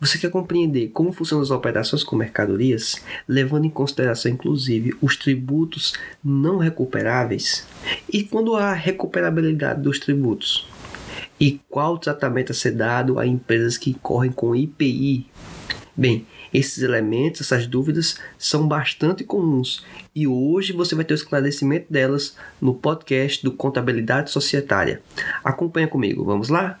Você quer compreender como funcionam as operações com mercadorias, levando em consideração inclusive os tributos não recuperáveis? E quando há recuperabilidade dos tributos? E qual tratamento a ser dado a empresas que correm com IPI? Bem, esses elementos, essas dúvidas são bastante comuns e hoje você vai ter o esclarecimento delas no podcast do Contabilidade Societária. Acompanha comigo, vamos lá?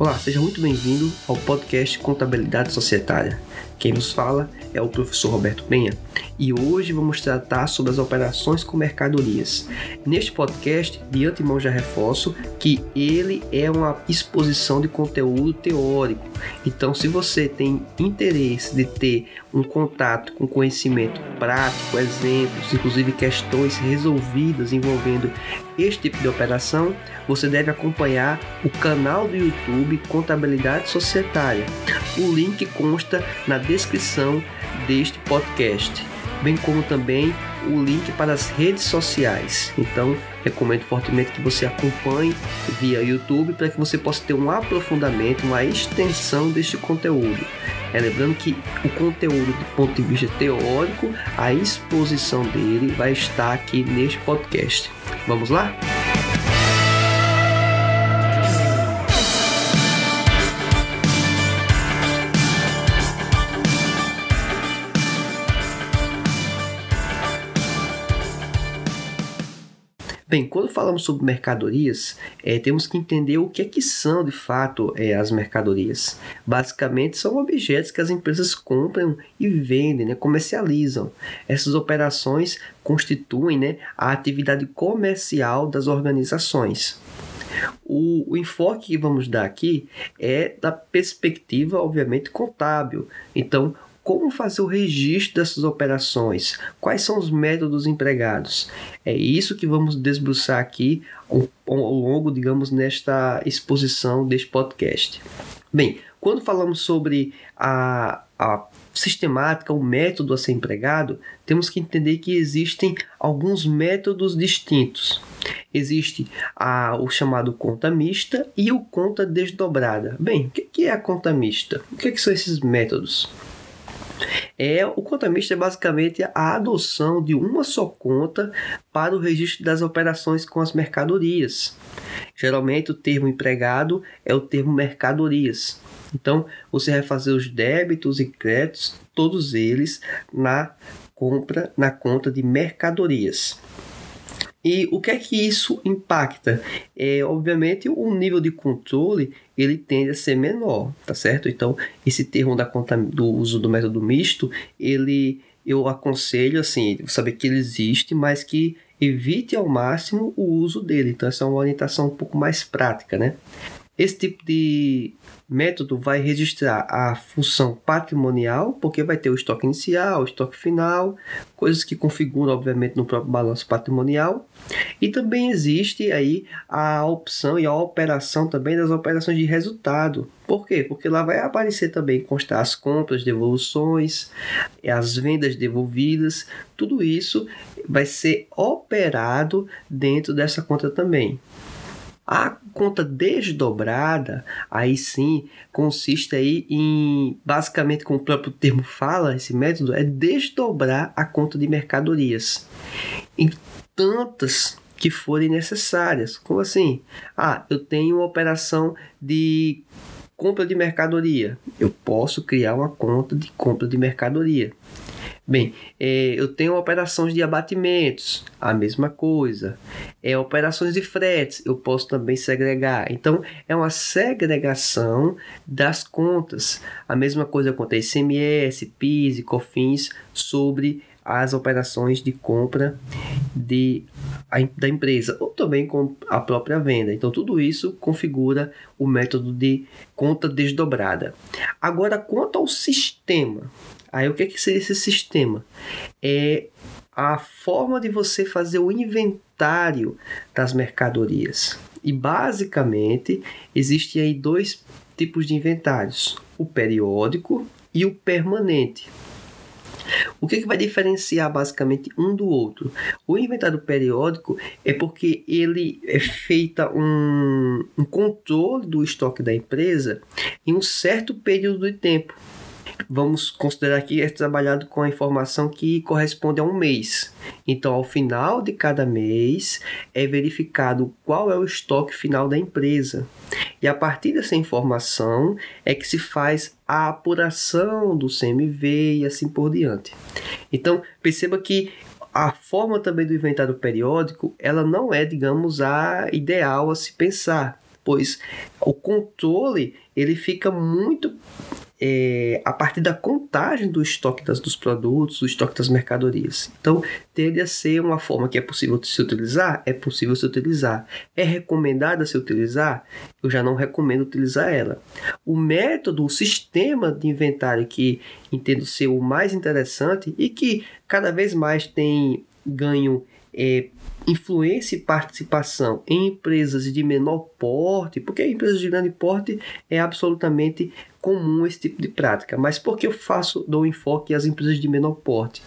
Olá, seja muito bem-vindo ao podcast Contabilidade Societária. Quem nos fala é o professor Roberto Penha e hoje vamos tratar sobre as operações com mercadorias. Neste podcast, de antemão já reforço que ele é uma exposição de conteúdo teórico. Então, se você tem interesse de ter um contato com conhecimento prático, exemplos, inclusive questões resolvidas envolvendo este tipo de operação, você deve acompanhar o canal do YouTube Contabilidade Societária. O link consta na descrição deste podcast bem como também o link para as redes sociais. Então, recomendo fortemente que você acompanhe via YouTube para que você possa ter um aprofundamento, uma extensão deste conteúdo. É, lembrando que o conteúdo do ponto de vista teórico, a exposição dele vai estar aqui neste podcast. Vamos lá? Bem, quando falamos sobre mercadorias, é, temos que entender o que é que são de fato é, as mercadorias. Basicamente, são objetos que as empresas compram e vendem, né, comercializam. Essas operações constituem né, a atividade comercial das organizações. O, o, enfoque que vamos dar aqui é da perspectiva, obviamente, contábil. Então, como fazer o registro dessas operações, quais são os métodos empregados. É isso que vamos desbruçar aqui ao, longo, digamos, nesta exposição deste podcast. Bem, quando falamos sobre a, a sistemática, o método a ser empregado, temos que entender que existem alguns métodos distintos. Existe a, o chamado conta mista e o conta desdobrada. Bem, o que é a conta mista? O que são esses métodos? É, o contamista é basicamente a adoção de uma só conta para o registro das operações com as mercadorias. Geralmente o termo empregado é o termo mercadorias. Então você vai fazer os débitos e créditos, todos eles na compra na conta de mercadorias. E o que é que isso impacta? É, obviamente, o nível de controle ele tende a ser menor, tá certo? Então, esse termo da conta, do uso do método misto, ele eu aconselho assim, saber que ele existe, mas que evite ao máximo o uso dele. Então, essa é uma orientação um pouco mais prática, né? Esse tipo de método vai registrar a função patrimonial, porque vai ter o estoque inicial, o estoque final, coisas que configuram, obviamente, no próprio balanço patrimonial. E também existe aí a opção e a operação também das operações de resultado. Por quê? Porque lá vai aparecer também constar as compras, devoluções, as vendas devolvidas, tudo isso vai ser operado dentro dessa conta também. A conta desdobrada, aí sim, consiste aí em, basicamente, como o próprio termo fala, esse método é desdobrar a conta de mercadorias em tantas que forem necessárias. Como assim? Ah, eu tenho uma operação de compra de mercadoria. Eu posso criar uma conta de compra de mercadoria. Bem, é, eu tenho operações de abatimentos, a mesma coisa. É, operações de fretes, eu posso também segregar. Então, é uma segregação das contas. A mesma coisa quanto a ICMS, PIS e COFINS sobre as operações de compra de, a, da empresa, ou também com a própria venda. Então, tudo isso configura o método de conta desdobrada. Agora, quanto ao sistema, aí o que, é que seria esse sistema? É a forma de você fazer o inventário das mercadorias. E basicamente existem aí dois tipos de inventários: o periódico e o permanente. O que, que vai diferenciar basicamente um do outro? O inventário periódico é porque ele é feita um, um controle do estoque da empresa em um certo período de tempo vamos considerar que é trabalhado com a informação que corresponde a um mês. Então, ao final de cada mês, é verificado qual é o estoque final da empresa. E a partir dessa informação é que se faz a apuração do CMV e assim por diante. Então, perceba que a forma também do inventário periódico, ela não é, digamos, a ideal a se pensar, pois o controle ele fica muito é, a partir da contagem do estoque das, dos produtos, do estoque das mercadorias. Então, tende a ser uma forma que é possível se utilizar? É possível se utilizar. É recomendada se utilizar? Eu já não recomendo utilizar ela. O método, o sistema de inventário que entendo ser o mais interessante e que cada vez mais tem ganho é, influência e participação em empresas de menor porte, porque empresas de grande porte é absolutamente comum esse tipo de prática. Mas por que eu faço, dou enfoque às empresas de menor porte?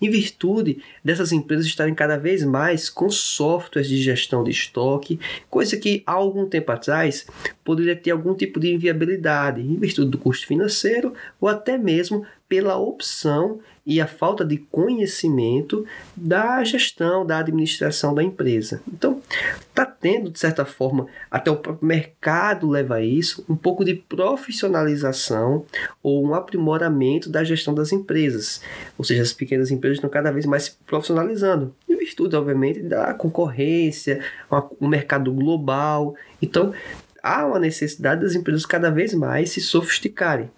Em virtude dessas empresas estarem cada vez mais com softwares de gestão de estoque, coisa que há algum tempo atrás poderia ter algum tipo de inviabilidade, em virtude do custo financeiro ou até mesmo pela opção e a falta de conhecimento da gestão, da administração da empresa. Então, está tendo, de certa forma, até o próprio mercado leva a isso, um pouco de profissionalização ou um aprimoramento da gestão das empresas. Ou seja, as pequenas empresas estão cada vez mais se profissionalizando, em virtude, obviamente, da concorrência, um mercado global. Então, há uma necessidade das empresas cada vez mais se sofisticarem.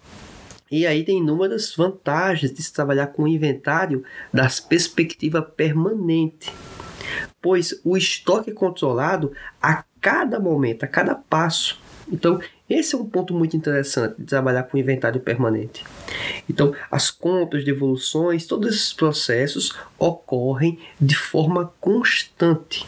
E aí tem inúmeras vantagens de se trabalhar com o inventário das perspectiva permanente, pois o estoque é controlado a cada momento, a cada passo. Então, esse é um ponto muito interessante de trabalhar com inventário permanente. Então, as compras, devoluções, todos esses processos ocorrem de forma constante.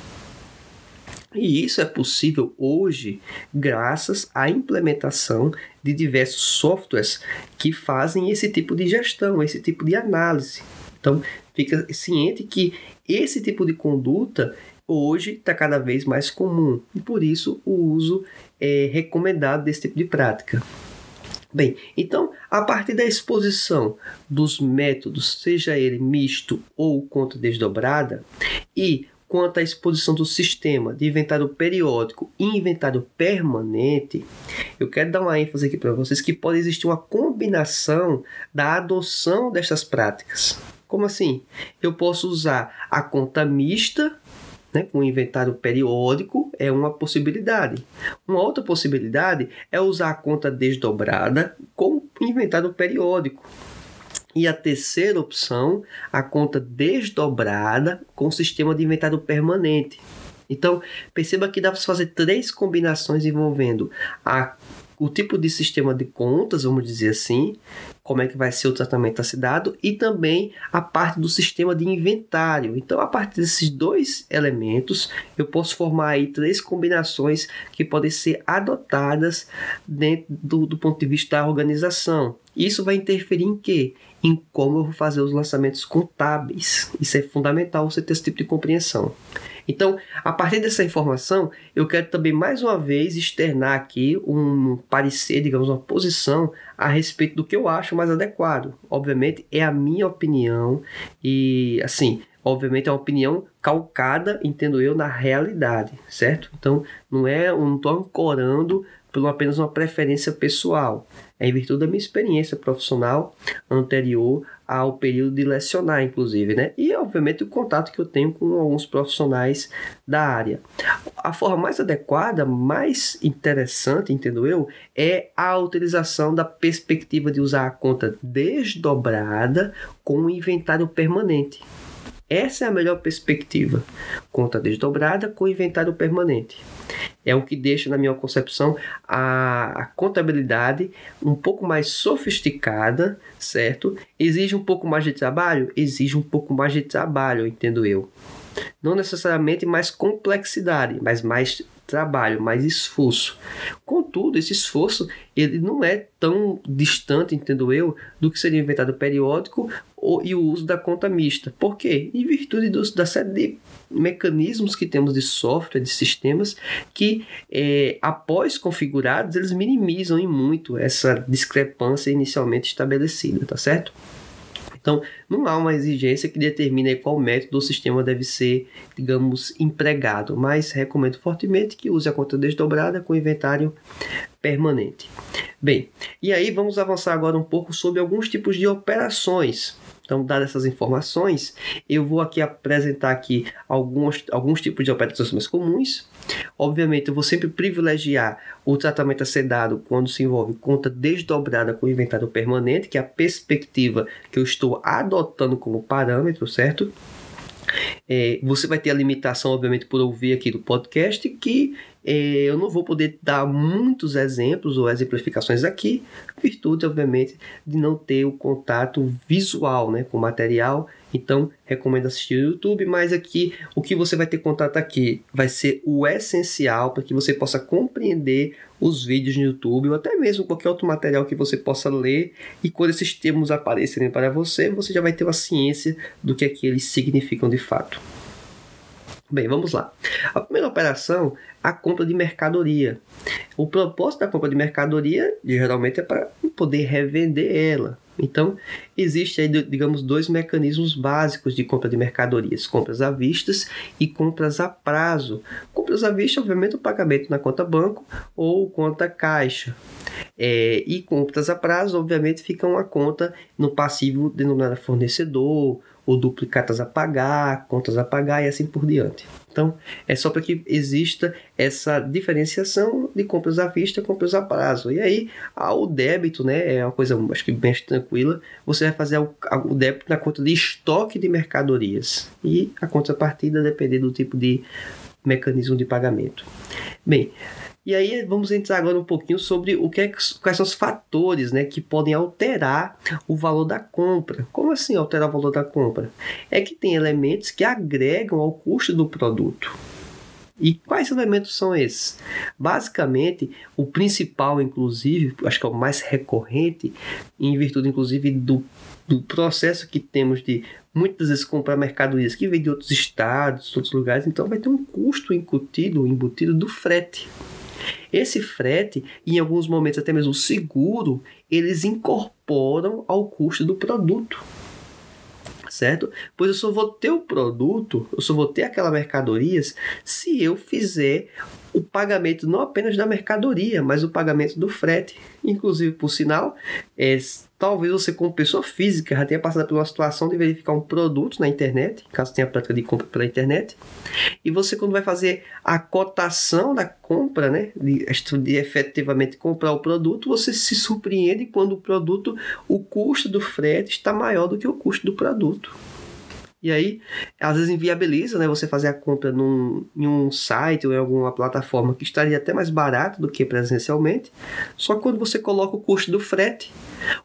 E isso é possível hoje graças à implementação de diversos softwares que fazem esse tipo de gestão, esse tipo de análise. Então, fica ciente que esse tipo de conduta hoje está cada vez mais comum e por isso o uso é recomendado desse tipo de prática. Bem, então, a partir da exposição dos métodos, seja ele misto ou conta desdobrada, e quanto à exposição do sistema de inventário periódico e inventário permanente, eu quero dar uma ênfase aqui para vocês que pode existir uma combinação da adoção destas práticas. Como assim? Eu posso usar a conta mista né, com inventário periódico é uma possibilidade. Uma outra possibilidade é usar a conta desdobrada com inventário periódico. E a terceira opção, a conta desdobrada com sistema de inventário permanente. Então, perceba que dá para fazer três combinações envolvendo a, o tipo de sistema de contas, vamos dizer assim, como é que vai ser o tratamento a ser dado e também a parte do sistema de inventário. Então, a partir desses dois elementos, eu posso formar aí três combinações que podem ser adotadas dentro do, do ponto de vista da organização. Isso vai interferir em quê? Em como eu vou fazer os lançamentos contábeis. Isso é fundamental você ter esse tipo de compreensão. Então, a partir dessa informação, eu quero também mais uma vez externar aqui um parecer, digamos, uma posição a respeito do que eu acho mais adequado. Obviamente, é a minha opinião e, assim, obviamente é uma opinião calcada, entendo eu, na realidade, certo? Então, não é, não estou ancorando por apenas uma preferência pessoal. Em virtude da minha experiência profissional anterior ao período de lecionar, inclusive, né? E, obviamente, o contato que eu tenho com alguns profissionais da área. A forma mais adequada, mais interessante, entendo eu, é a utilização da perspectiva de usar a conta desdobrada com o inventário permanente. Essa é a melhor perspectiva. Conta desdobrada com inventário permanente. É o que deixa, na minha concepção, a, a contabilidade um pouco mais sofisticada, certo? Exige um pouco mais de trabalho? Exige um pouco mais de trabalho, entendo eu. Não necessariamente mais complexidade, mas mais trabalho, mais esforço. Contudo, esse esforço ele não é tão distante, entendo eu, do que seria inventado periódico ou, e o uso da conta mista. Por quê? Em virtude dos, da série de mecanismos que temos de software, de sistemas, que é, após configurados, eles minimizam em muito essa discrepância inicialmente estabelecida, tá certo? Então, não há uma exigência que determine qual método o sistema deve ser, digamos, empregado, mas recomendo fortemente que use a conta desdobrada com inventário permanente. Bem, e aí vamos avançar agora um pouco sobre alguns tipos de operações então, dadas essas informações, eu vou aqui apresentar aqui alguns, alguns tipos de operações mais comuns. Obviamente, eu vou sempre privilegiar o tratamento a ser dado quando se envolve conta desdobrada com inventário permanente, que é a perspectiva que eu estou adotando como parâmetro, certo? É, você vai ter a limitação, obviamente, por ouvir aqui do podcast, que eu não vou poder dar muitos exemplos ou exemplificações aqui, virtude, obviamente, de não ter o contato visual né, com o material. Então, recomendo assistir no YouTube, mas aqui o que você vai ter contato aqui vai ser o essencial para que você possa compreender os vídeos no YouTube ou até mesmo qualquer outro material que você possa ler e quando esses termos aparecerem para você, você já vai ter uma ciência do que, é que eles significam de fato. Bem, vamos lá. A primeira operação, a compra de mercadoria. O propósito da compra de mercadoria geralmente é para poder revender ela. Então, existe aí, digamos, dois mecanismos básicos de compra de mercadorias: compras à vista e compras a prazo. Compras à vista, obviamente, o pagamento na conta banco ou conta caixa. É, e compras a prazo, obviamente, fica uma conta no passivo denominada fornecedor ou duplicatas a pagar, contas a pagar e assim por diante. Então, é só para que exista essa diferenciação de compras à vista e compras a prazo. E aí, o débito, né, é uma coisa acho que bem tranquila. Você vai fazer o, o débito na conta de estoque de mercadorias e a contrapartida depender do tipo de mecanismo de pagamento. Bem, e aí vamos entrar agora um pouquinho sobre o que é, quais são os fatores né, que podem alterar o valor da compra. Como assim alterar o valor da compra? É que tem elementos que agregam ao custo do produto. E quais elementos são esses? Basicamente, o principal, inclusive, acho que é o mais recorrente, em virtude, inclusive, do, do processo que temos de muitas vezes comprar mercadorias que vêm de outros estados, outros lugares, então vai ter um custo incutido, embutido do frete. Esse frete, em alguns momentos até mesmo o seguro, eles incorporam ao custo do produto. Certo? Pois eu só vou ter o produto, eu só vou ter aquela mercadorias se eu fizer o pagamento não apenas da mercadoria, mas o pagamento do frete. Inclusive, por sinal, é, talvez você, como pessoa física, já tenha passado uma situação de verificar um produto na internet, caso tenha prática de compra pela internet, e você, quando vai fazer a cotação da compra, né, de, de efetivamente comprar o produto, você se surpreende quando o produto, o custo do frete está maior do que o custo do produto. E aí, às vezes inviabiliza né, você fazer a compra num, em um site ou em alguma plataforma que estaria até mais barato do que presencialmente. Só que quando você coloca o custo do frete,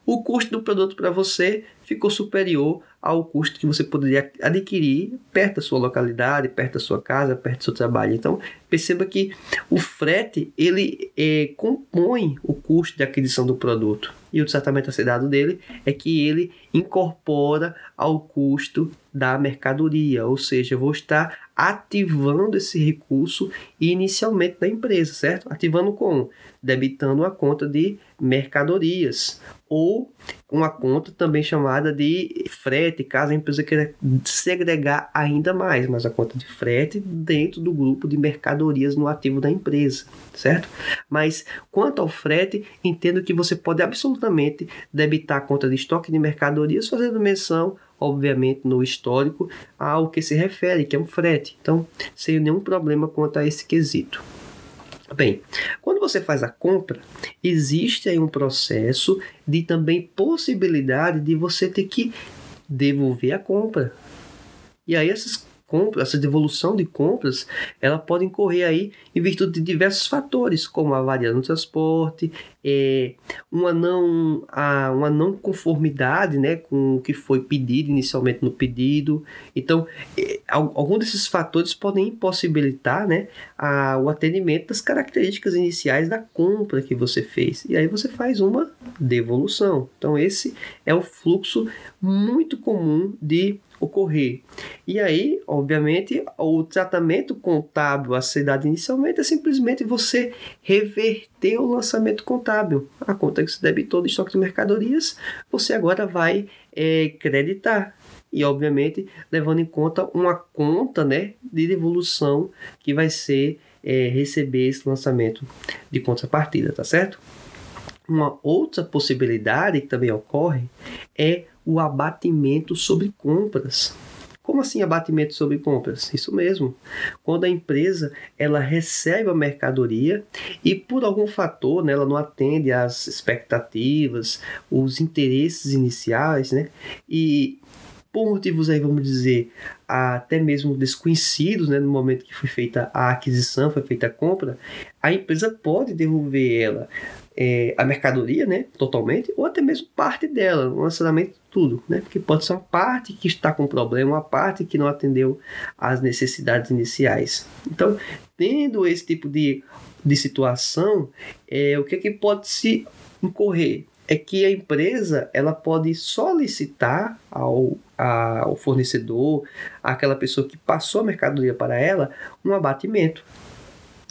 o custo do produto para você ficou superior ao custo que você poderia adquirir perto da sua localidade, perto da sua casa, perto do seu trabalho. Então, perceba que o frete ele é, compõe o custo de aquisição do produto e o tratamento a ser dado dele é que ele incorpora ao custo da mercadoria, ou seja, eu vou estar ativando esse recurso inicialmente da empresa, certo? Ativando como? Debitando a conta de mercadorias ou uma conta também chamada de frete, caso a empresa queira segregar ainda mais, mas a conta de frete dentro do grupo de mercadorias no ativo da empresa, certo? Mas quanto ao frete, entendo que você pode absolutamente debitar a conta de estoque de mercadorias fazendo menção obviamente no histórico ao que se refere, que é um frete. Então, sem nenhum problema quanto a esse quesito. Bem, quando você faz a compra, existe aí um processo de também possibilidade de você ter que devolver a compra. E aí essas compras, essa devolução de compras, ela pode incorrer aí em virtude de diversos fatores, como a avaria no transporte, é, uma, não, a, uma não conformidade né, com o que foi pedido inicialmente no pedido. Então, é, algum desses fatores podem impossibilitar né, a, o atendimento das características iniciais da compra que você fez. E aí você faz uma devolução. Então, esse é o fluxo muito comum de ocorrer. E aí, obviamente, o tratamento contábil a ser dado inicialmente é simplesmente você reverter o lançamento contábil. A conta que se debitou de estoque de mercadorias, você agora vai é, creditar. E, obviamente, levando em conta uma conta né, de devolução que vai ser é, receber esse lançamento de contrapartida, tá certo? Uma outra possibilidade que também ocorre é o abatimento sobre compras. Como assim abatimento sobre compras? Isso mesmo. Quando a empresa ela recebe a mercadoria e por algum fator né, ela não atende às expectativas, os interesses iniciais, né? E por motivos aí, vamos dizer, até mesmo desconhecidos, né, no momento que foi feita a aquisição, foi feita a compra, a empresa pode devolver ela é, a mercadoria, né, totalmente, ou até mesmo parte dela, não necessariamente tudo, né, porque pode ser uma parte que está com problema, uma parte que não atendeu às necessidades iniciais. Então, tendo esse tipo de, de situação, é, o que, é que pode se incorrer? É que a empresa ela pode solicitar ao, ao fornecedor, àquela pessoa que passou a mercadoria para ela, um abatimento.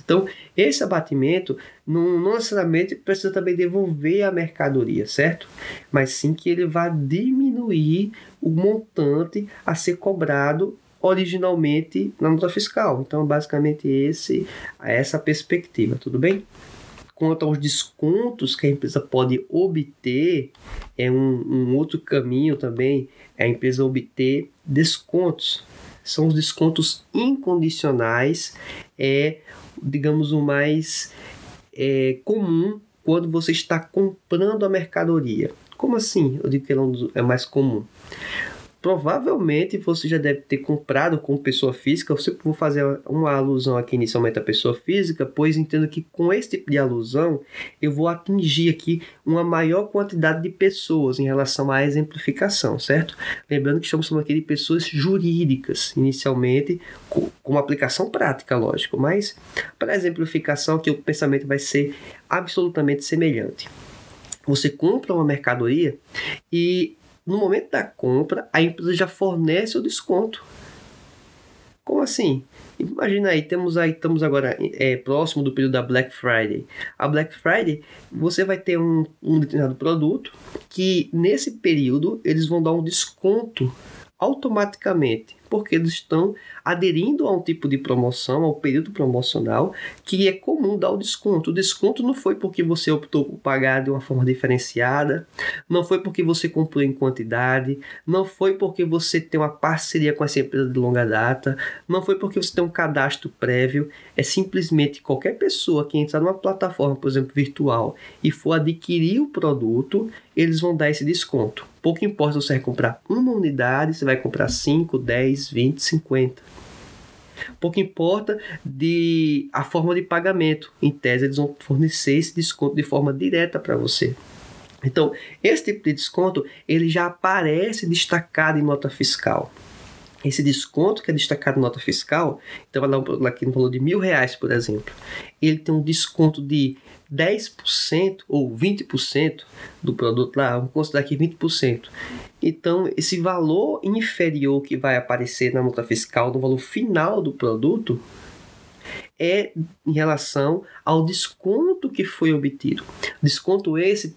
Então, esse abatimento não, necessariamente precisa também devolver a mercadoria, certo? Mas sim que ele vai diminuir o montante a ser cobrado originalmente na nota fiscal. Então, basicamente, esse, essa perspectiva, tudo bem? Quanto aos descontos que a empresa pode obter, é um, um outro caminho também, é a empresa obter descontos. São os descontos incondicionais, é digamos, o mais é, comum quando você está comprando a mercadoria. Como assim? Eu digo que ele é, é mais comum. Provavelmente você já deve ter comprado com pessoa física. Eu sempre vou fazer uma alusão aqui inicialmente à pessoa física, pois entendo que com esse tipo de alusão eu vou atingir aqui uma maior quantidade de pessoas em relação à exemplificação, certo? Lembrando que estamos falando aqui de pessoas jurídicas, inicialmente, com, uma aplicação prática, lógico, mas para exemplificação que o pensamento vai ser absolutamente semelhante. Você compra uma mercadoria e no momento da compra, a empresa já fornece o desconto. Como assim? Imagina aí, temos aí, estamos agora é, próximo do período da Black Friday. A Black Friday, você vai ter um, um determinado produto que nesse período eles vão dar um desconto automaticamente, porque eles estão aderindo a um tipo de promoção, ao período promocional, que é comum dar o desconto. O desconto não foi porque você optou por pagar de uma forma diferenciada, não foi porque você comprou em quantidade, não foi porque você tem uma parceria com essa empresa de longa data, não foi porque você tem um cadastro prévio, é simplesmente qualquer pessoa que entrar numa plataforma, por exemplo, virtual, e for adquirir o produto, eles vão dar esse desconto. Pouco importa se você vai comprar uma unidade, você vai comprar 5, 10, 20, 50. Pouco importa de a forma de pagamento. Em tese, eles vão fornecer esse desconto de forma direta para você. Então, esse tipo de desconto ele já aparece destacado em nota fiscal. Esse desconto que é destacado em nota fiscal, então vai dar aqui no valor de mil reais, por exemplo, ele tem um desconto de 10% ou 20% do produto lá, vamos considerar aqui 20%. Então, esse valor inferior que vai aparecer na nota fiscal, no valor final do produto, é em relação ao desconto que foi obtido. Desconto esse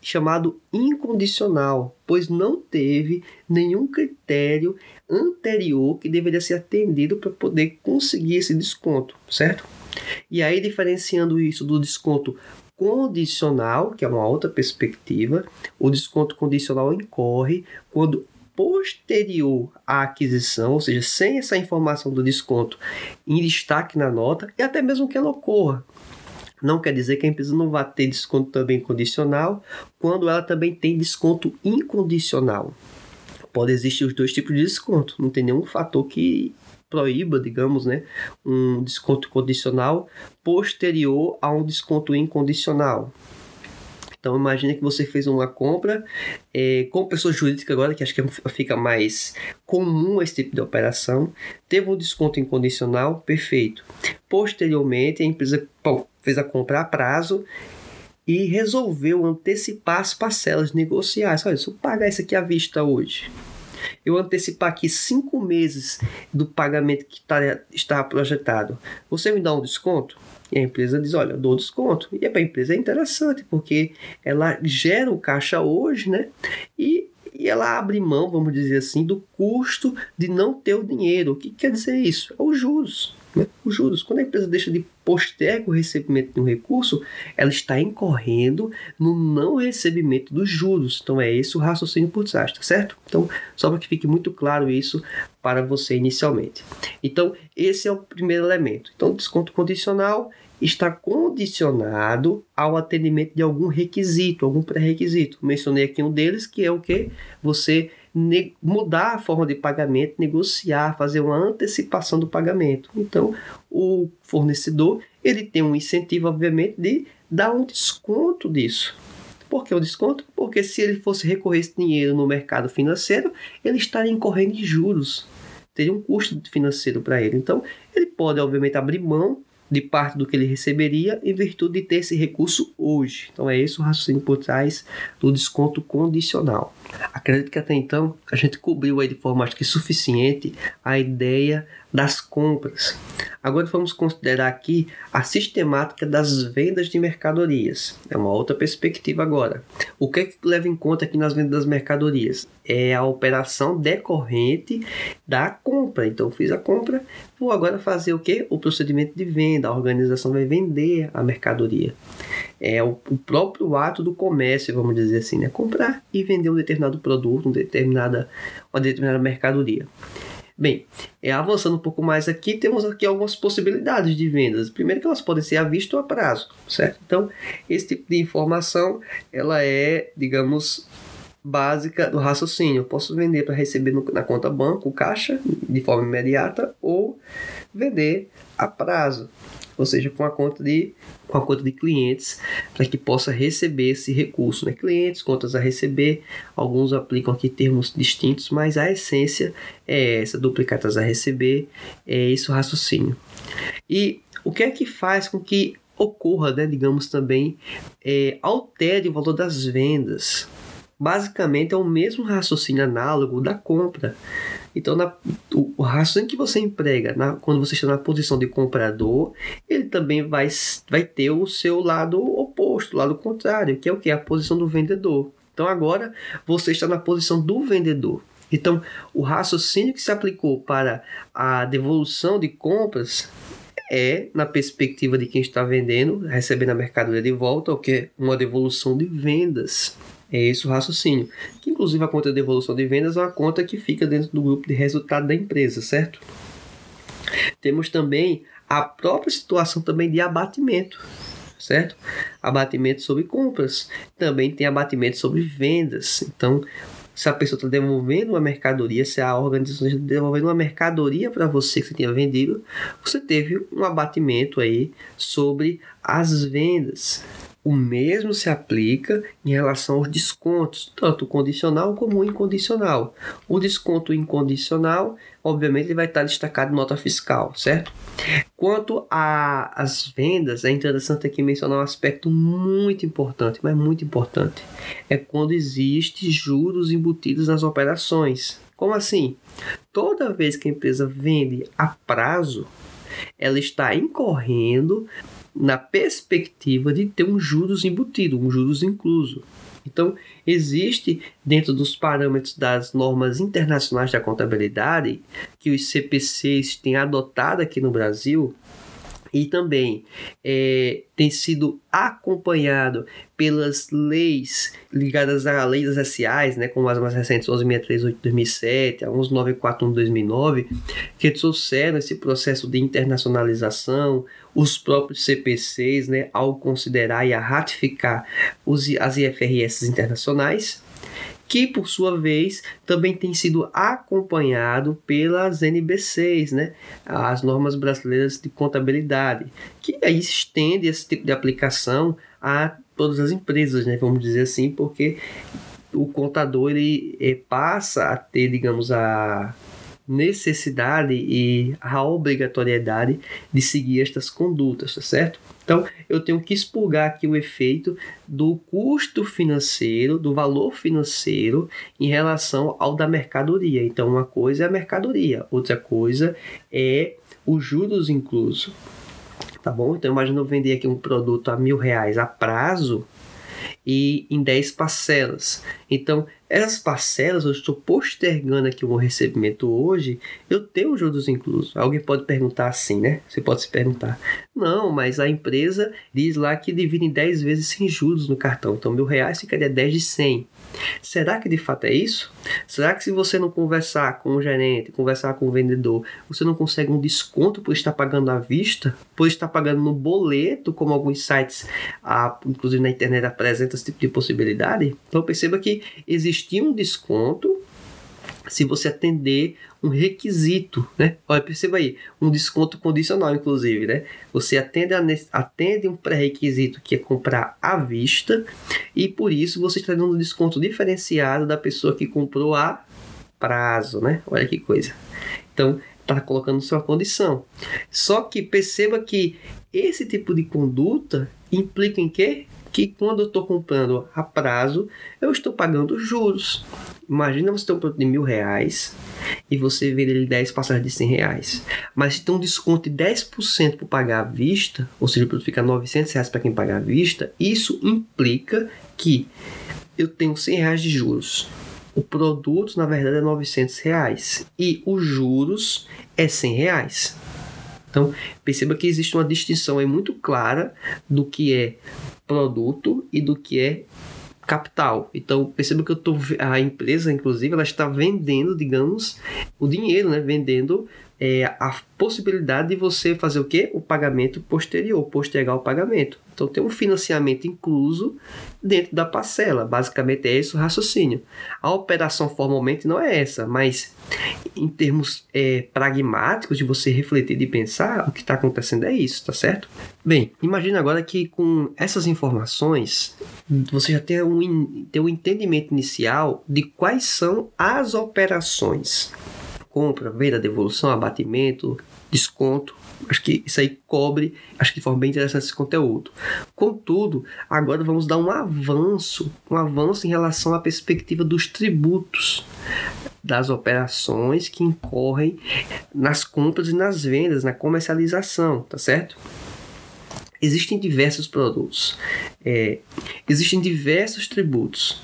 chamado incondicional, pois não teve nenhum critério anterior que deveria ser atendido para poder conseguir esse desconto, certo? E aí, diferenciando isso do desconto condicional, que é uma outra perspectiva, o desconto condicional incorre quando posterior à aquisição, ou seja, sem essa informação do desconto em destaque na nota, e até mesmo que ela ocorra. Não quer dizer que a empresa não vai ter desconto também condicional, quando ela também tem desconto incondicional. pode existir os dois tipos de desconto. Não tem nenhum fator que proíba, digamos, né, um desconto condicional posterior a um desconto incondicional. Então imagine que você fez uma compra é, com pessoa jurídica agora, que acho que fica mais comum esse tipo de operação, teve um desconto incondicional, perfeito. Posteriormente, a empresa fez a compra a prazo e resolveu antecipar as parcelas negociais. Olha, se eu pagar isso aqui à vista hoje, eu antecipar aqui cinco meses do pagamento que tá, está projetado, você me dá um desconto? E a empresa diz: Olha, eu dou desconto. E para a empresa é interessante, porque ela gera o caixa hoje, né? E, e ela abre mão, vamos dizer assim, do custo de não ter o dinheiro. O que quer dizer isso? É os juros. Os juros. Quando a empresa deixa de postergar o recebimento de um recurso, ela está incorrendo no não recebimento dos juros. Então é esse o raciocínio por trás, tá certo? Então, só para que fique muito claro isso para você inicialmente. Então, esse é o primeiro elemento. Então, desconto condicional está condicionado ao atendimento de algum requisito, algum pré-requisito. Mencionei aqui um deles, que é o que você mudar a forma de pagamento, negociar, fazer uma antecipação do pagamento. Então, o fornecedor ele tem um incentivo, obviamente, de dar um desconto disso. Por que o desconto? Porque se ele fosse recorrer esse dinheiro no mercado financeiro, ele estaria incorrendo em juros. Teria um custo financeiro para ele. Então, ele pode, obviamente, abrir mão de parte do que ele receberia em virtude de ter esse recurso hoje. Então é esse o raciocínio por trás do desconto condicional. Acredito que até então a gente cobriu aí de forma acho que suficiente a ideia das compras. Agora vamos considerar aqui a sistemática das vendas de mercadorias. É uma outra perspectiva agora. O que é que leva em conta aqui nas vendas das mercadorias? É a operação decorrente da compra. Então fiz a compra, vou agora fazer o que? O procedimento de venda. A organização vai vender a mercadoria. É o, o próprio ato do comércio, vamos dizer assim, né? Comprar e vender um determinado produto, um determinada, uma determinada mercadoria. Bem, é, avançando um pouco mais aqui, temos aqui algumas possibilidades de vendas. Primeiro que elas podem ser a vista ou a prazo, certo? Então, esse tipo de informação, ela é, digamos, básica do raciocínio. Eu posso vender para receber no, na conta banco, caixa, de forma imediata, ou vender a prazo ou seja, com a conta de, com a conta de clientes, para que possa receber esse recurso. Né? Clientes, contas a receber, alguns aplicam aqui termos distintos, mas a essência é essa, duplicatas a receber, é esse o raciocínio. E o que é que faz com que ocorra, né, digamos também, é, altere o valor das vendas? Basicamente é o mesmo raciocínio análogo da compra. Então, na, o, o raciocínio que você emprega na, quando você está na posição de comprador, ele também vai, vai ter o seu lado oposto, lado contrário, que é o que? A posição do vendedor. Então, agora você está na posição do vendedor. Então, o raciocínio que se aplicou para a devolução de compras é na perspectiva de quem está vendendo, recebendo a mercadoria de volta, o que é uma devolução de vendas. É esse o raciocínio. Que inclusive a conta de evolução de vendas é uma conta que fica dentro do grupo de resultado da empresa, certo? Temos também a própria situação também de abatimento, certo? Abatimento sobre compras. Também tem abatimento sobre vendas. Então, se a pessoa está devolvendo uma mercadoria, se a organização está devolvendo uma mercadoria para você que você tinha vendido, você teve um abatimento aí sobre as vendas. O mesmo se aplica em relação aos descontos, tanto condicional como incondicional. O desconto incondicional, obviamente, ele vai estar destacado em nota fiscal, certo? Quanto às vendas, é interessante aqui mencionar um aspecto muito importante, mas muito importante. É quando existe juros embutidos nas operações. Como assim? Toda vez que a empresa vende a prazo, ela está incorrendo na perspectiva de ter um juros embutido, um juros incluso. Então, existe dentro dos parâmetros das normas internacionais da contabilidade que os CPCs têm adotado aqui no Brasil e também é, tem sido acompanhado pelas leis ligadas à lei das né, como as mais recentes 11.638 de 2007, a 11.941 de 2009, que trouxeram esse processo de internacionalização, os próprios CPCs, né, ao considerar e a ratificar os, as IFRS internacionais, que por sua vez também tem sido acompanhado pelas NBCs, né? as normas brasileiras de contabilidade, que aí estende esse tipo de aplicação a todas as empresas, né? vamos dizer assim, porque o contador ele, ele eh, passa a ter, digamos, a necessidade e a obrigatoriedade de seguir estas condutas, tá certo? Então, eu tenho que expurgar aqui o efeito do custo financeiro, do valor financeiro em relação ao da mercadoria. Então, uma coisa é a mercadoria, outra coisa é os juros incluso. Tá bom? Então, imagina eu vender aqui um produto a mil reais a prazo e em 10 parcelas. Então, essas parcelas eu estou postergando aqui o meu recebimento hoje, eu tenho juros inclusos. Alguém pode perguntar assim, né? Você pode se perguntar. Não, mas a empresa diz lá que divide em 10 vezes sem juros no cartão. Então, mil reais ficaria 10 de 100. Será que de fato é isso? Será que se você não conversar com o gerente, conversar com o vendedor, você não consegue um desconto por estar pagando à vista? Por estar pagando no boleto, como alguns sites, inclusive na internet, apresentam esse tipo de possibilidade? Então perceba que existia um desconto se você atender um requisito, né? Olha, perceba aí, um desconto condicional, inclusive, né? Você atende, a, atende um pré-requisito que é comprar à vista e por isso você está dando um desconto diferenciado da pessoa que comprou a prazo, né? Olha que coisa. Então, está colocando sua condição. Só que perceba que esse tipo de conduta implica em quê? Que quando eu estou comprando a prazo, eu estou pagando juros. Imagina você ter um produto de mil reais e você vende ele 10 passagens de 100 reais. Mas se tem um desconto de 10% por pagar à vista, ou seja, o produto fica 900 reais para quem pagar à vista, isso implica que eu tenho 100 reais de juros. O produto, na verdade, é 900 reais. E os juros é 100 reais. Então, perceba que existe uma distinção aí muito clara do que é produto e do que é capital. Então, perceba que eu tô, a empresa, inclusive, ela está vendendo, digamos, o dinheiro, né? Vendendo é, a possibilidade de você fazer o que? O pagamento posterior, postergar o pagamento. Então tem um financiamento incluso dentro da parcela. Basicamente é esse o raciocínio. A operação formalmente não é essa, mas em termos é, pragmáticos de você refletir e pensar, o que está acontecendo é isso, tá certo? Bem, imagine agora que com essas informações você já tem um, tem um entendimento inicial de quais são as operações compra, venda, devolução, abatimento, desconto. Acho que isso aí cobre, acho que foi bem interessante esse conteúdo. Contudo, agora vamos dar um avanço, um avanço em relação à perspectiva dos tributos das operações que incorrem nas compras e nas vendas, na comercialização, tá certo? Existem diversos produtos, é, existem diversos tributos.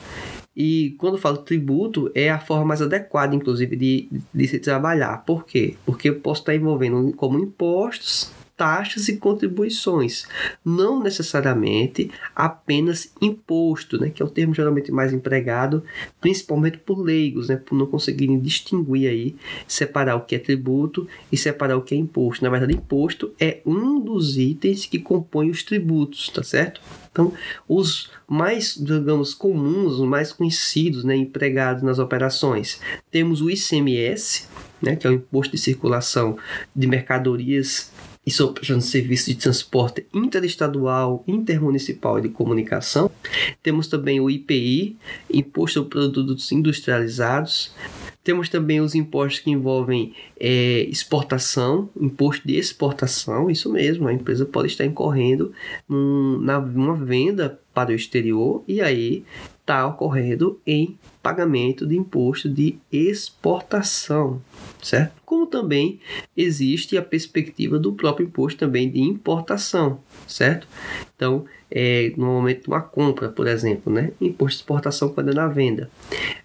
E quando falo tributo, é a forma mais adequada, inclusive, de, de se trabalhar. Por quê? Porque eu posso estar envolvendo como impostos, taxas e contribuições, não necessariamente apenas imposto, né, que é o termo geralmente mais empregado, principalmente por leigos, né, por não conseguirem distinguir aí, separar o que é tributo e separar o que é imposto. Na verdade, imposto é um dos itens que compõem os tributos, tá certo? Então, os mais, digamos, comuns, os mais conhecidos, né, empregados nas operações, temos o ICMS, né, que é o Imposto de Circulação de Mercadorias e sobre serviços de transporte interestadual, intermunicipal e de comunicação. Temos também o IPI, Imposto sobre Produtos Industrializados. Temos também os impostos que envolvem é, exportação, imposto de exportação, isso mesmo, a empresa pode estar incorrendo num, na uma venda para o exterior e aí está ocorrendo em pagamento de imposto de exportação, certo? Como também existe a perspectiva do próprio imposto também de importação, certo? Então, é, no momento de uma compra, por exemplo, né? Imposto de exportação quando é na venda.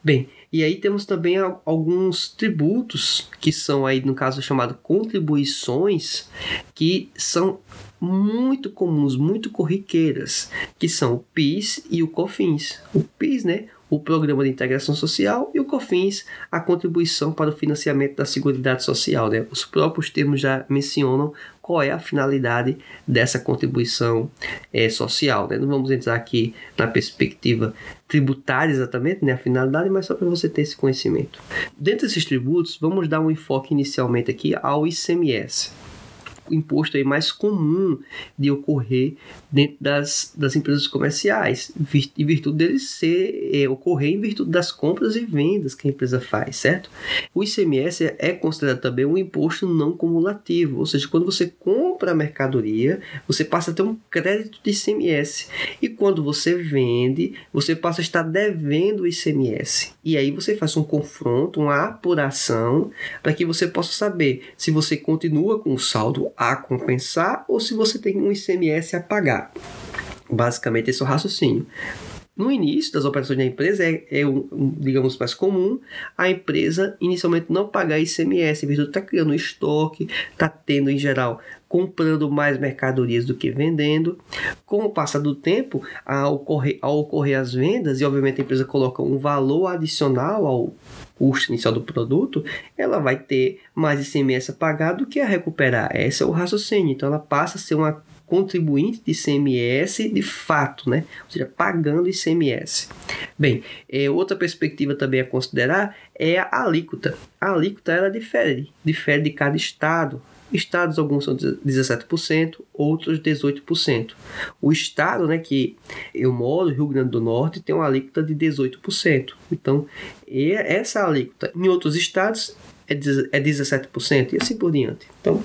Bem, e aí temos também alguns tributos que são aí no caso chamado contribuições que são muito comuns, muito corriqueiras, que são o PIS e o COFINS. O PIS, né, o Programa de Integração Social e o COFINS, a contribuição para o financiamento da Seguridade Social. Né? Os próprios termos já mencionam qual é a finalidade dessa contribuição é, social. Né? Não vamos entrar aqui na perspectiva tributária exatamente, né, a finalidade, mas só para você ter esse conhecimento. Dentro desses tributos, vamos dar um enfoque inicialmente aqui ao ICMS imposto aí mais comum de ocorrer dentro das, das empresas comerciais, em virtude dele ser, é, ocorrer em virtude das compras e vendas que a empresa faz, certo? O ICMS é considerado também um imposto não cumulativo, ou seja, quando você compra a mercadoria, você passa a ter um crédito de ICMS, e quando você vende, você passa a estar devendo o ICMS. E aí você faz um confronto, uma apuração, para que você possa saber se você continua com o saldo a compensar ou se você tem um ICMS a pagar. Basicamente, esse é o raciocínio. No início das operações da empresa, é, é um, digamos, mais comum a empresa inicialmente não pagar ICMS, em vez de estar tá criando estoque, está tendo, em geral, comprando mais mercadorias do que vendendo. Com o passar do tempo, ao ocorrer, ao ocorrer as vendas, e obviamente a empresa coloca um valor adicional ao custo inicial do produto, ela vai ter mais ICMS a pagar do que a recuperar. Esse é o raciocínio. Então ela passa a ser uma contribuinte de ICMS de fato, né? ou seja, pagando ICMS. Bem, é, outra perspectiva também a considerar é a alíquota. A alíquota ela difere, difere de cada estado. Estados alguns são 17%, outros 18%. O estado, né, que eu moro, Rio Grande do Norte, tem uma alíquota de 18%. Então, essa alíquota em outros estados é 17% é e assim por diante. Então,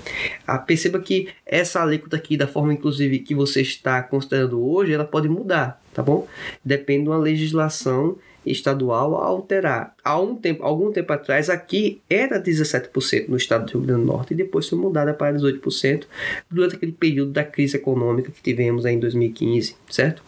perceba que essa alíquota aqui, da forma inclusive que você está considerando hoje, ela pode mudar, tá bom? Depende de uma legislação estadual a alterar. Há um tempo, algum tempo atrás, aqui era 17% no estado do Rio Grande do Norte e depois foi mudada para 18% durante aquele período da crise econômica que tivemos em 2015, certo?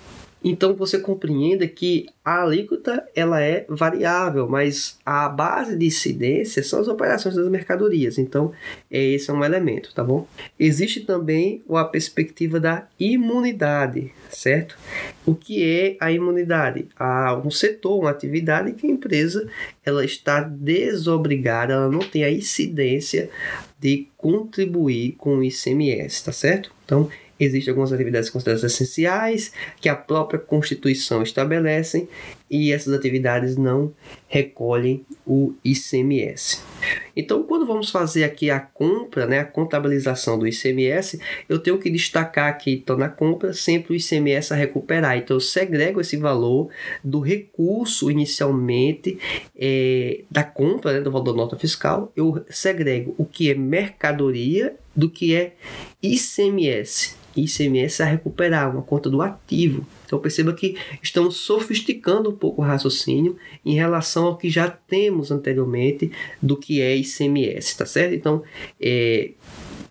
Então você compreenda que a alíquota ela é variável, mas a base de incidência são as operações das mercadorias. Então esse é um elemento, tá bom? Existe também a perspectiva da imunidade, certo? O que é a imunidade? Há um setor, uma atividade que a empresa ela está desobrigada, ela não tem a incidência de contribuir com o ICMS, tá certo? Então Existem algumas atividades consideradas essenciais que a própria Constituição estabelece e essas atividades não recolhem o ICMS. Então, quando vamos fazer aqui a compra, né, a contabilização do ICMS, eu tenho que destacar aqui, então, na compra, sempre o ICMS a recuperar. Então, eu segrego esse valor do recurso inicialmente é, da compra, né, do valor da nota fiscal, eu segrego o que é mercadoria do que é ICMS. ICMS a recuperar, uma conta do ativo. Então perceba que estamos sofisticando um pouco o raciocínio em relação ao que já temos anteriormente do que é ICMS, tá certo? Então, é,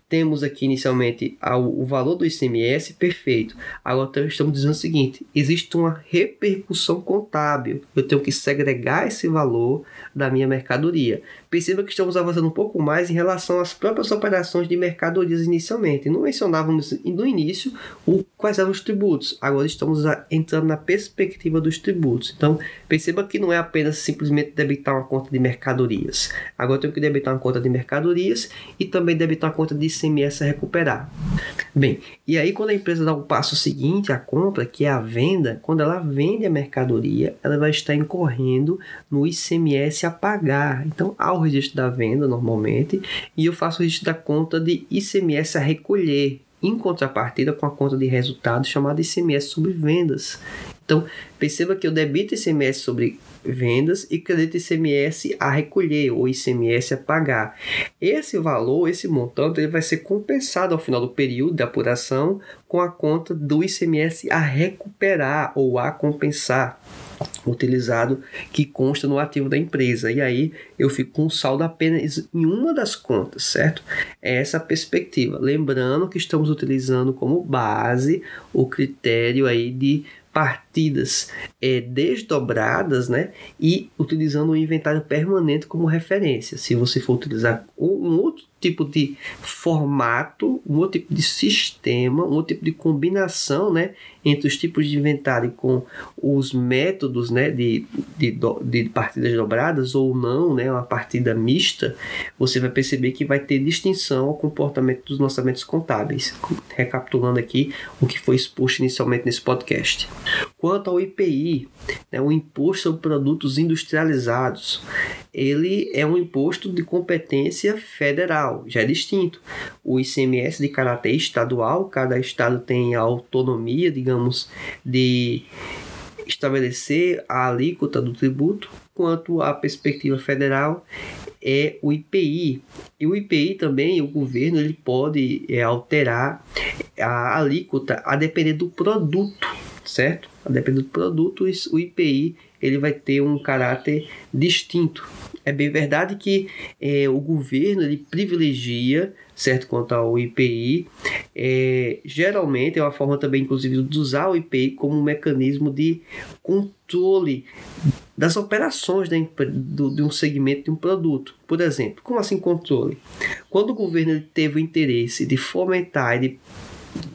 temos aqui inicialmente o valor do ICMS, perfeito. Agora estamos dizendo o seguinte: existe uma repercussão contábil. Eu tenho que segregar esse valor da minha mercadoria. Perceba que estamos avançando um pouco mais em relação às próprias operações de mercadorias inicialmente. Não mencionávamos no início o, quais eram os tributos. Agora estamos entrando na perspectiva dos tributos. Então, perceba que não é apenas simplesmente debitar uma conta de mercadorias. Agora tenho que debitar uma conta de mercadorias e também debitar uma conta de ICMS a recuperar. Bem, e aí quando a empresa dá o passo seguinte, a compra, que é a venda, quando ela vende a mercadoria, ela vai estar incorrendo no ICMS a pagar. Então, ao registro da venda normalmente e eu faço o registro da conta de ICMS a recolher, em contrapartida com a conta de resultados chamada ICMS sobre vendas. Então, perceba que eu debito ICMS sobre vendas e credito ICMS a recolher ou ICMS a pagar. Esse valor, esse montante, ele vai ser compensado ao final do período de apuração com a conta do ICMS a recuperar ou a compensar utilizado que consta no ativo da empresa. E aí eu fico com um saldo apenas em uma das contas, certo? É essa perspectiva. Lembrando que estamos utilizando como base o critério aí de partidas é, desdobradas, né? E utilizando o inventário permanente como referência. Se você for utilizar um outro tipo de formato, um outro tipo de sistema, um outro tipo de combinação né, entre os tipos de inventário com os métodos né, de, de, de partidas dobradas ou não, né, uma partida mista, você vai perceber que vai ter distinção ao comportamento dos lançamentos contábeis. Recapitulando aqui o que foi exposto inicialmente nesse podcast. Quanto ao IPI, né, o Imposto sobre Produtos Industrializados, ele é um imposto de competência federal, já é distinto. O ICMS de caráter estadual, cada estado tem a autonomia, digamos, de estabelecer a alíquota do tributo, quanto à perspectiva federal é o IPI. E o IPI também, o governo ele pode é, alterar a alíquota a depender do produto, certo? A depender do produto, o IPI ele vai ter um caráter distinto. É bem verdade que é, o governo ele privilegia, certo, quanto ao IPI, é, geralmente é uma forma também, inclusive, de usar o IPI como um mecanismo de controle das operações de, do, de um segmento de um produto. Por exemplo, como assim controle? Quando o governo teve o interesse de fomentar e de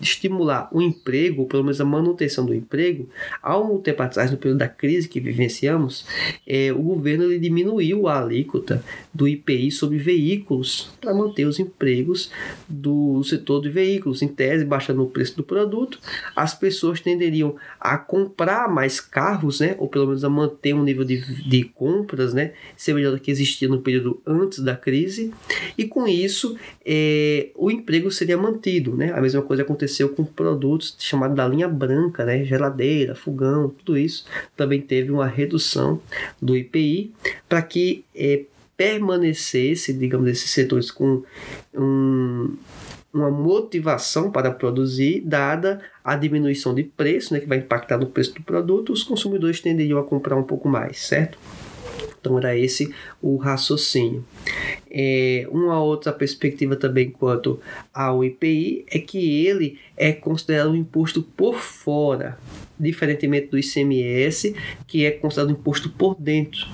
estimular o emprego, ou pelo menos a manutenção do emprego, há um tempo atrás, no período da crise que vivenciamos, é, o governo ele diminuiu a alíquota do IPI sobre veículos para manter os empregos do setor de veículos. Em tese, baixando o preço do produto, as pessoas tenderiam a comprar mais carros, né, ou pelo menos a manter um nível de, de compras né, semelhante ao que existia no período antes da crise, e com isso é, o emprego seria mantido. Né? A mesma coisa aconteceu com produtos chamados da linha branca, né? geladeira, fogão, tudo isso também teve uma redução do IPI para que é, permanecesse, digamos, esses setores com um, uma motivação para produzir, dada a diminuição de preço, né, que vai impactar no preço do produto, os consumidores tenderiam a comprar um pouco mais, certo? Então era esse o raciocínio. É, uma outra perspectiva também quanto ao IPI é que ele é considerado um imposto por fora, diferentemente do ICMS, que é considerado um imposto por dentro.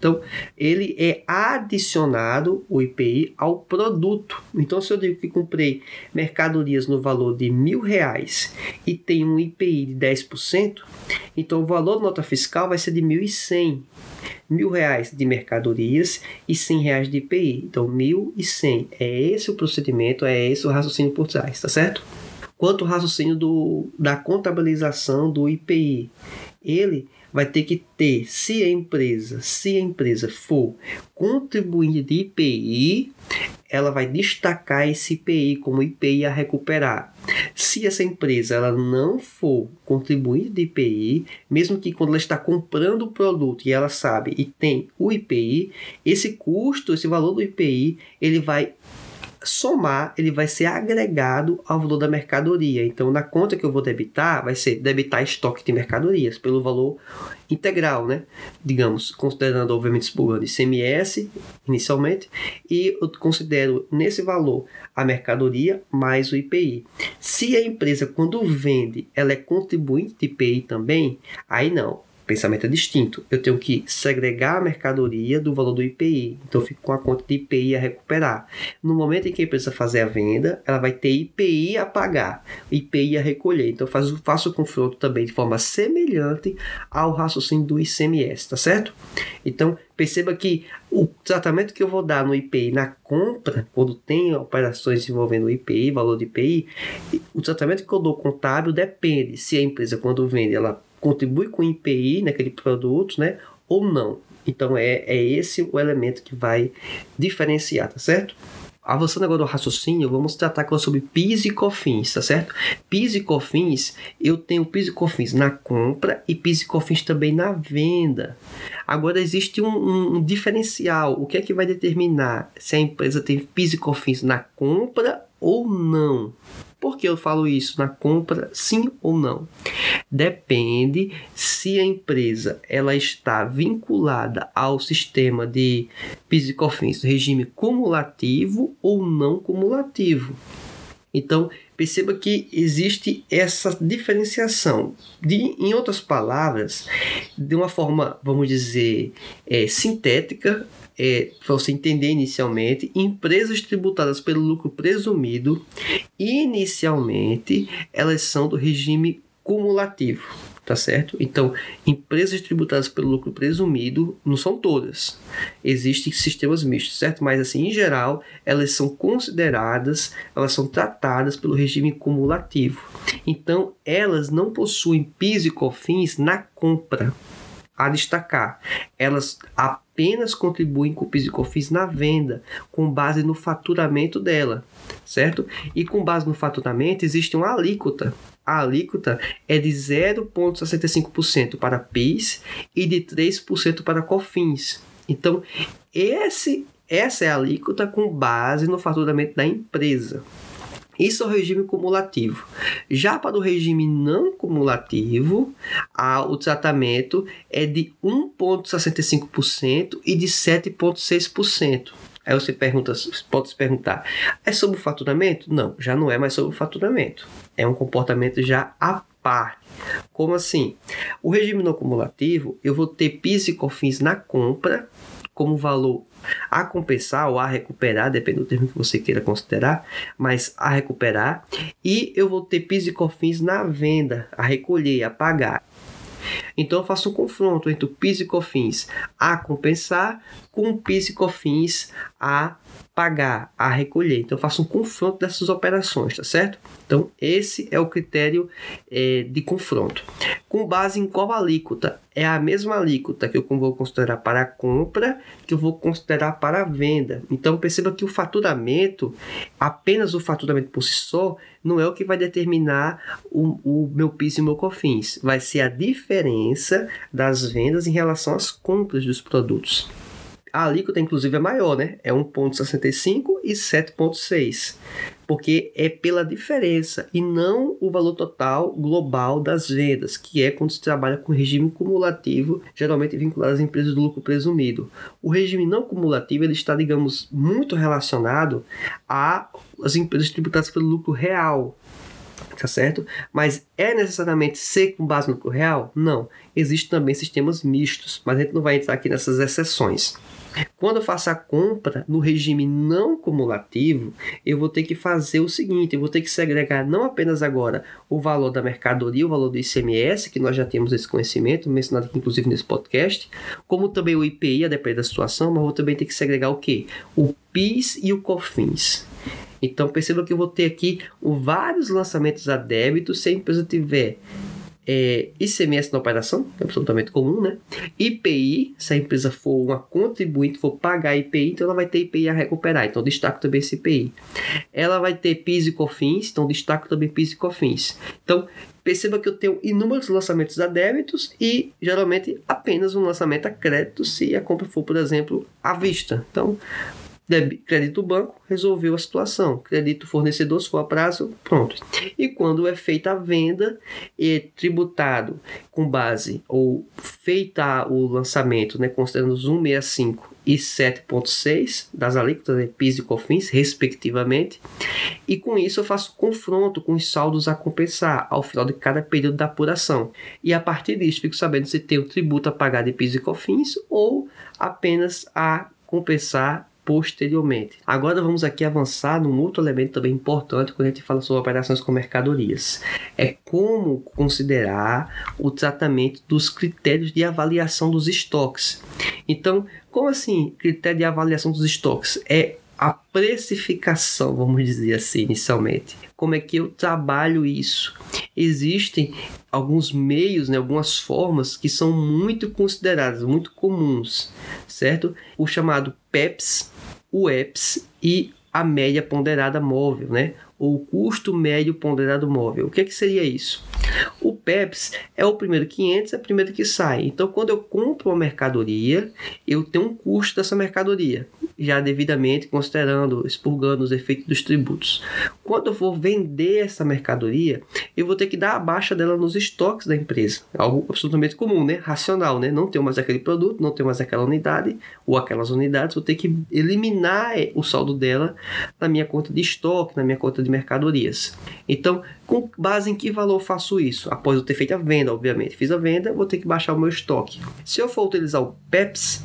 Então, ele é adicionado, o IPI, ao produto. Então, se eu digo que comprei mercadorias no valor de mil reais e tem um IPI de 10%, então o valor da nota fiscal vai ser de 1.100 mil reais de mercadorias e cem reais de IPI. Então, mil e cem. É esse o procedimento, é esse o raciocínio por trás, tá certo? Quanto ao raciocínio do, da contabilização do IPI, ele vai ter que ter, se a empresa, se a empresa for contribuinte de IPI, ela vai destacar esse IPI como IPI a recuperar. Se essa empresa ela não for contribuinte de IPI, mesmo que quando ela está comprando o produto e ela sabe e tem o IPI, esse custo, esse valor do IPI, ele vai somar, ele vai ser agregado ao valor da mercadoria. Então, na conta que eu vou debitar, vai ser debitar estoque de mercadorias pelo valor integral, né? Digamos, considerando, obviamente, expurgando ICMS inicialmente, e eu considero nesse valor a mercadoria mais o IPI. Se a empresa, quando vende, ela é contribuinte de IPI também, aí não pensamento é distinto. Eu tenho que segregar a mercadoria do valor do IPI. Então, eu fico com a conta de IPI a recuperar. No momento em que a empresa fazer a venda, ela vai ter IPI a pagar, IPI a recolher. Então, eu faço, faço o confronto também de forma semelhante ao raciocínio do ICMS, tá certo? Então, perceba que o tratamento que eu vou dar no IPI na compra, quando tem operações envolvendo IPI, valor de IPI, o tratamento que eu dou contábil depende se a empresa, quando vende, ela contribui com o IPI naquele produto, né? Ou não. Então é, é esse o elemento que vai diferenciar, tá certo? Avançando agora no raciocínio, vamos tratar agora sobre PIS e COFINS, tá certo? PIS e COFINS, eu tenho PIS e COFINS na compra e PIS e COFINS também na venda. Agora existe um, um, um diferencial. O que é que vai determinar se a empresa tem PIS e COFINS na compra ou não? Por que eu falo isso? Na compra, sim ou não? Depende se a empresa ela está vinculada ao sistema de PIS e COFINS, regime cumulativo ou não cumulativo. Então, perceba que existe essa diferenciação. De, em outras palavras, de uma forma, vamos dizer, é, sintética, é, para você entender inicialmente, empresas tributadas pelo lucro presumido, inicialmente, elas são do regime cumulativo tá certo? Então, empresas tributadas pelo lucro presumido não são todas. Existem sistemas mistos, certo? Mas assim, em geral, elas são consideradas, elas são tratadas pelo regime cumulativo. Então, elas não possuem PIS e COFINS na compra. A destacar, elas apenas contribuem com PIS e COFINS na venda, com base no faturamento dela, certo? E com base no faturamento existe uma alíquota a alíquota é de 0,65% para PIS e de 3% para COFINS. Então, esse, essa é a alíquota com base no faturamento da empresa. Isso é o regime cumulativo. Já para o regime não cumulativo, a, o tratamento é de 1,65% e de 7,6%. Aí você pergunta, pode se perguntar, é sobre o faturamento? Não, já não é mais sobre o faturamento. É um comportamento já à parte. Como assim? O regime não cumulativo, eu vou ter PIS e COFINS na compra como valor a compensar ou a recuperar, depende do termo que você queira considerar, mas a recuperar, e eu vou ter PIS e COFINS na venda, a recolher, a pagar. Então eu faço um confronto entre o PIS e COFINS a compensar com o PIS e COFINS a pagar, a recolher. Então eu faço um confronto dessas operações, tá certo? Então, esse é o critério é, de confronto. Com base em qual alíquota? É a mesma alíquota que eu vou considerar para a compra que eu vou considerar para a venda. Então, perceba que o faturamento, apenas o faturamento por si só, não é o que vai determinar o, o meu PIS e o meu COFINS. Vai ser a diferença das vendas em relação às compras dos produtos. A alíquota, inclusive, é maior, né? É 1,65 e 7,6 porque é pela diferença e não o valor total global das vendas, que é quando se trabalha com regime cumulativo, geralmente vinculado às empresas do lucro presumido. O regime não cumulativo ele está, digamos, muito relacionado às empresas tributadas pelo lucro real, tá certo? Mas é necessariamente ser com base no lucro real? Não. Existem também sistemas mistos, mas a gente não vai entrar aqui nessas exceções. Quando eu faço a compra no regime não cumulativo, eu vou ter que fazer o seguinte: eu vou ter que segregar não apenas agora o valor da mercadoria, o valor do ICMS, que nós já temos esse conhecimento, mencionado aqui inclusive nesse podcast, como também o IPI, a depender da situação, mas vou também ter que segregar o que? O PIS e o COFINS. Então perceba que eu vou ter aqui vários lançamentos a débito se a empresa tiver é, ICMS na operação, é absolutamente comum, né? IPI, se a empresa for uma contribuinte, for pagar IPI, então ela vai ter IPI a recuperar, então destaco também esse IPI. Ela vai ter PIS e COFINS, então destaco também PIS e COFINS. Então, perceba que eu tenho inúmeros lançamentos a débitos e geralmente apenas um lançamento a crédito se a compra for, por exemplo, à vista. Então, crédito banco, resolveu a situação. Crédito fornecedor, se for a prazo, pronto. E quando é feita a venda, é tributado com base ou feita o lançamento, né, considerando os 165 e 7,6 das alíquotas de né, PIS e COFINS, respectivamente. E com isso eu faço confronto com os saldos a compensar ao final de cada período da apuração. E a partir disso fico sabendo se tem o tributo a pagar de PIS e COFINS ou apenas a compensar posteriormente. Agora vamos aqui avançar num outro elemento também importante quando a gente fala sobre operações com mercadorias. É como considerar o tratamento dos critérios de avaliação dos estoques. Então, como assim critério de avaliação dos estoques? É a precificação, vamos dizer assim, inicialmente. Como é que eu trabalho isso? Existem alguns meios, né, algumas formas que são muito consideradas, muito comuns, certo? O chamado PEPS, o EPS e a média ponderada móvel, né? Ou custo médio ponderado móvel. O que, é que seria isso? O PEPS é o primeiro que entra, é o primeiro que sai. Então, quando eu compro uma mercadoria, eu tenho um custo dessa mercadoria, já devidamente considerando, expurgando os efeitos dos tributos. Quando eu for vender essa mercadoria, eu vou ter que dar a baixa dela nos estoques da empresa. Algo absolutamente comum, né? Racional, né? Não tenho mais aquele produto, não tenho mais aquela unidade ou aquelas unidades, vou ter que eliminar eh, o saldo dela na minha conta de estoque, na minha conta de mercadorias. Então, com base em que valor faço isso? Após eu ter feito a venda, obviamente. Fiz a venda, vou ter que baixar o meu estoque. Se eu for utilizar o PEPS,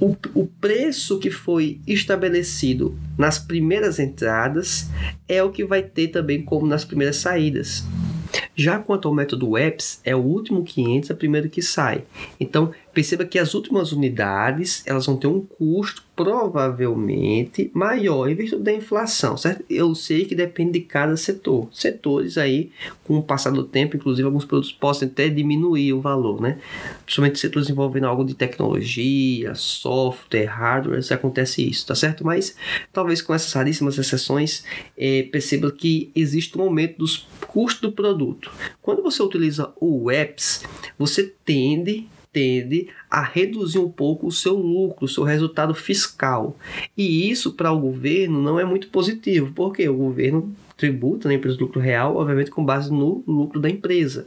o, o preço que foi estabelecido nas primeiras entradas é o que vai ter também como nas primeiras saídas. Já quanto ao método EPS, é o último 500, é o primeiro que sai. Então, perceba que as últimas unidades elas vão ter um custo provavelmente maior em virtude da inflação, certo? Eu sei que depende de cada setor. Setores aí, com o passar do tempo, inclusive alguns produtos podem até diminuir o valor, né? Principalmente setores envolvendo algo de tecnologia, software, hardware, isso acontece isso, tá certo? Mas talvez com essas raríssimas exceções, é, perceba que existe um aumento dos custos do produto. Quando você utiliza o apps, você tende tende a reduzir um pouco o seu lucro, o seu resultado fiscal. E isso para o governo não é muito positivo, porque o governo tributa na empresa do lucro real, obviamente com base no lucro da empresa.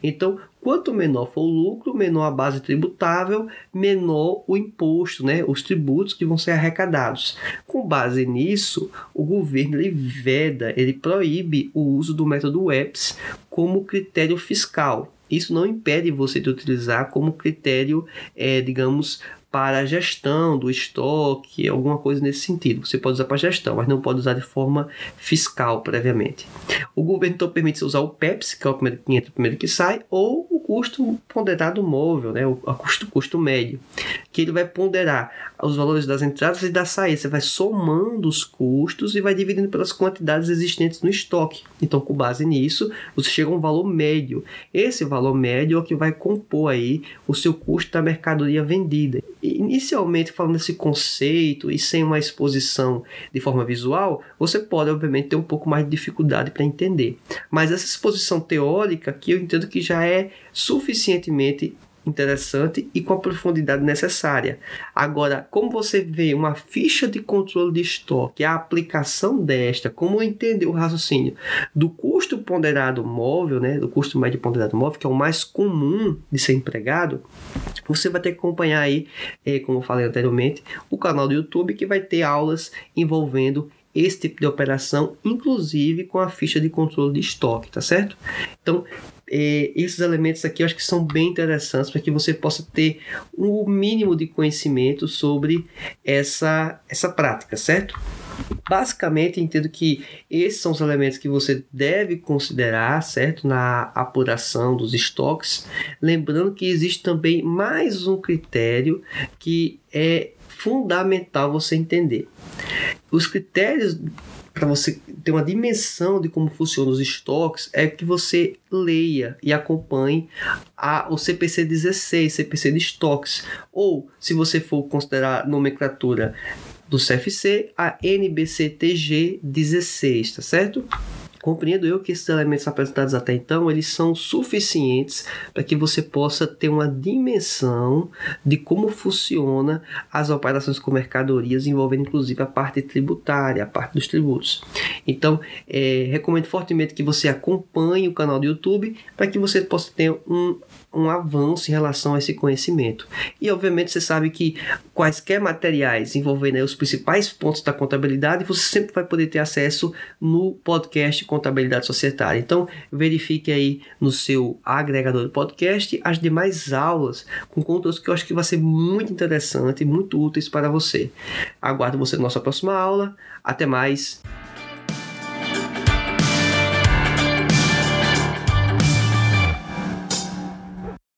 Então, quanto menor for o lucro, menor a base tributável, menor o imposto, né, os tributos que vão ser arrecadados. Com base nisso, o governo ele veda, ele proíbe o uso do método EPS como critério fiscal. Isso não impede você de utilizar como critério, é, digamos, para a gestão do estoque, alguma coisa nesse sentido. Você pode usar para gestão, mas não pode usar de forma fiscal previamente. O governo então permite usar o PEPS, que é o primeiro que entra, o primeiro que sai, ou o custo ponderado móvel, né, o custo, custo médio, que ele vai ponderar os valores das entradas e das saídas. Você vai somando os custos e vai dividindo pelas quantidades existentes no estoque. Então, com base nisso, você chega a um valor médio. Esse valor médio é o que vai compor aí o seu custo da mercadoria vendida. Inicialmente, falando desse conceito e sem uma exposição de forma visual, você pode, obviamente, ter um pouco mais de dificuldade para entender. Mas essa exposição teórica que eu entendo que já é suficientemente interessante e com a profundidade necessária. Agora, como você vê uma ficha de controle de estoque, a aplicação desta, como entender o raciocínio do custo ponderado móvel, né, do custo médio ponderado móvel, que é o mais comum de ser empregado, você vai ter que acompanhar aí, é, como eu falei anteriormente, o canal do YouTube que vai ter aulas envolvendo esse tipo de operação, inclusive com a ficha de controle de estoque, tá certo? Então, é, esses elementos aqui eu acho que são bem interessantes para que você possa ter o um mínimo de conhecimento sobre essa, essa prática, certo? Basicamente, entendo que esses são os elementos que você deve considerar, certo? Na apuração dos estoques. Lembrando que existe também mais um critério que é fundamental você entender. Os critérios para você ter uma dimensão de como funcionam os estoques, é que você leia e acompanhe a, o CPC 16, CPC de estoques. Ou, se você for considerar nomenclatura do CFC, a NBCTG 16, tá certo? Compreendo eu que esses elementos apresentados até então, eles são suficientes para que você possa ter uma dimensão de como funciona as operações com mercadorias, envolvendo inclusive a parte tributária, a parte dos tributos. Então, é, recomendo fortemente que você acompanhe o canal do YouTube para que você possa ter um um avanço em relação a esse conhecimento. E obviamente você sabe que quaisquer materiais envolvendo os principais pontos da contabilidade, você sempre vai poder ter acesso no podcast Contabilidade Societária. Então, verifique aí no seu agregador de podcast as demais aulas com conteúdos que eu acho que vai ser muito interessante e muito úteis para você. Aguardo você na nossa próxima aula. Até mais.